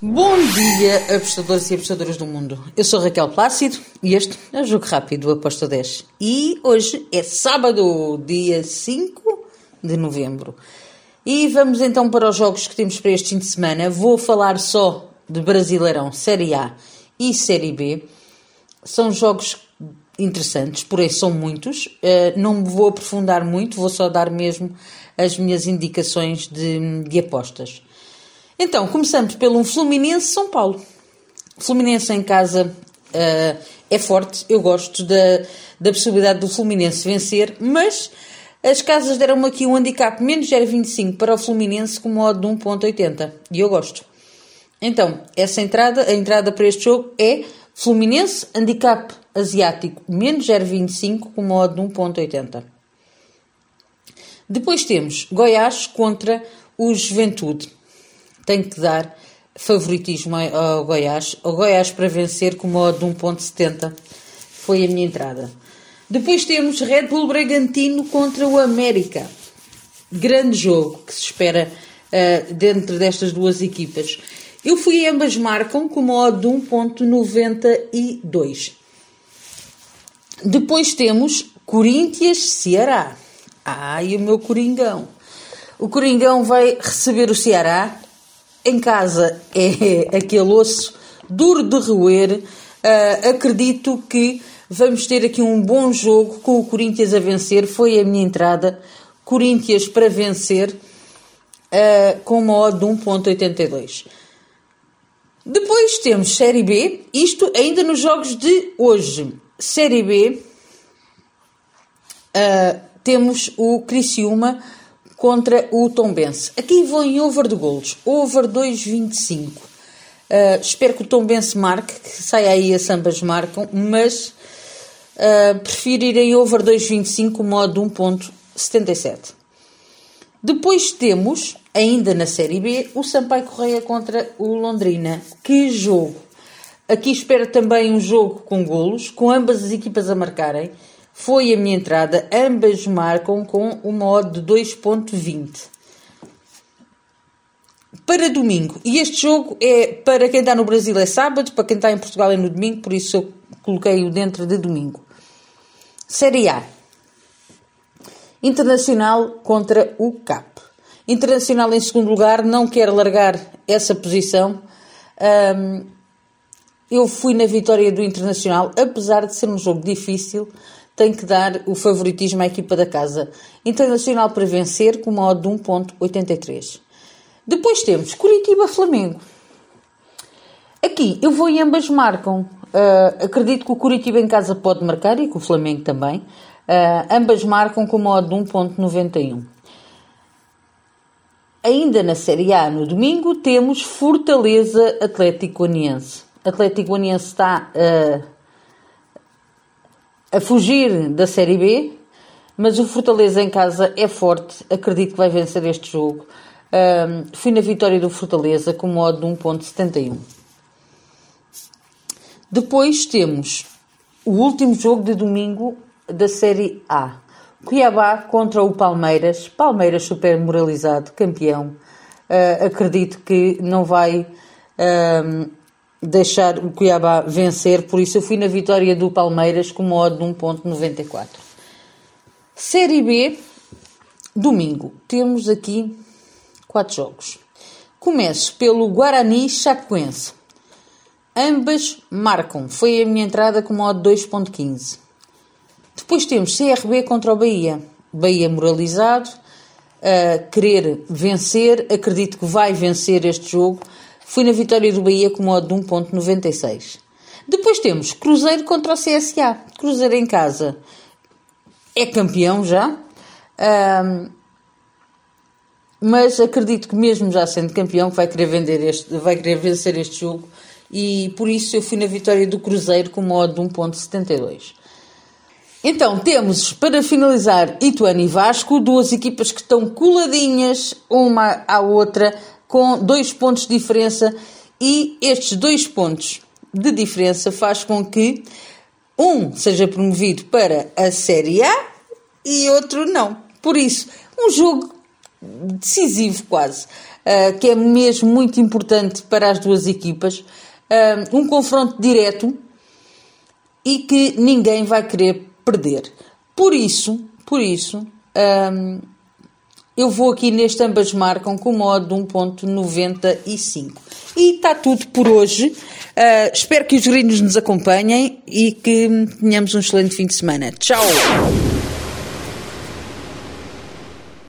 Bom dia, apostadores e apostadoras do mundo. Eu sou Raquel Plácido e este é o Jogo Rápido do Aposta 10. E hoje é sábado, dia 5 de novembro. E vamos então para os jogos que temos para este fim de semana. Vou falar só de Brasileirão, Série A e Série B. São jogos interessantes, porém são muitos. Eh, não me vou aprofundar muito, vou só dar mesmo as minhas indicações de, de apostas. Então, começamos pelo Fluminense São Paulo. Fluminense em casa uh, é forte, eu gosto da, da possibilidade do Fluminense vencer, mas as casas deram-me aqui um handicap menos 0,25 para o Fluminense com modo de 1,80 e eu gosto. Então, essa entrada, a entrada para este jogo é Fluminense, handicap asiático menos 0,25 com modo de 1,80. Depois temos Goiás contra o Juventude tem que dar favoritismo ao Goiás. O Goiás para vencer com uma de 1.70 foi a minha entrada. Depois temos Red Bull Bragantino contra o América. Grande jogo que se espera uh, dentro destas duas equipas. Eu fui ambas marcam com uma odd de 1.92. Depois temos Corinthians-Ceará. Ai, o meu Coringão. O Coringão vai receber o Ceará em casa é aquele osso duro de roer. Uh, acredito que vamos ter aqui um bom jogo com o Corinthians a vencer. Foi a minha entrada. Corinthians para vencer uh, com uma odd de 1.82. Depois temos Série B, isto ainda nos jogos de hoje. Série B, uh, temos o Criciúma contra o Tombense. Aqui vou em over de golos, over 2,25. Uh, espero que o Tombense marque, que saia aí as ambas marcam, mas uh, prefiro ir em over 2,25, modo 1,77. Depois temos, ainda na Série B, o Sampaio Correia contra o Londrina. Que jogo! Aqui espero também um jogo com golos, com ambas as equipas a marcarem foi a minha entrada. Ambas marcam com uma odd de 2.20. Para domingo, e este jogo é para quem está no Brasil é sábado, para quem está em Portugal é no domingo, por isso eu coloquei-o dentro de domingo. Série A. Internacional contra o CAP. Internacional em segundo lugar, não quer largar essa posição. Um, eu fui na vitória do Internacional, apesar de ser um jogo difícil tem que dar o favoritismo à equipa da casa. Internacional para vencer com uma odd de 1.83. Depois temos Curitiba-Flamengo. Aqui eu vou e ambas marcam. Uh, acredito que o Curitiba em casa pode marcar e que o Flamengo também. Uh, ambas marcam com uma odd de 1.91. Ainda na Série A, no domingo, temos Fortaleza Atlético Goianiense. Atlético Goianiense está uh, a fugir da Série B, mas o Fortaleza em casa é forte, acredito que vai vencer este jogo. Um, fui na vitória do Fortaleza com modo de 1.71. Depois temos o último jogo de domingo da Série A. Cuiabá contra o Palmeiras. Palmeiras super moralizado, campeão. Uh, acredito que não vai deixar o Cuiabá vencer, por isso eu fui na vitória do Palmeiras com modo de 1.94. Série B, domingo, temos aqui quatro jogos. Começo pelo Guarani Chapecoense. Ambas marcam, foi a minha entrada com modo 2.15. Depois temos CRB contra o Bahia. Bahia moralizado, a querer vencer, acredito que vai vencer este jogo Fui na vitória do Bahia com modo de 1.96. Depois temos Cruzeiro contra o CSA. Cruzeiro em casa é campeão já. Um, mas acredito que mesmo já sendo campeão vai querer vender este, vai querer vencer este jogo e por isso eu fui na vitória do Cruzeiro com modo de 1.72. Então temos para finalizar Ituano e Vasco, duas equipas que estão coladinhas uma à outra com dois pontos de diferença e estes dois pontos de diferença faz com que um seja promovido para a Série A e outro não. Por isso, um jogo decisivo quase. uh, que é mesmo muito importante para as duas equipas. Uh, um confronto direto e que ninguém vai querer perder. Por isso, por isso, um, eu vou aqui neste ambas marcam com o modo de 1.95. E está tudo por hoje. Uh, espero que os gringos nos acompanhem e que tenhamos um excelente fim de semana. Tchau!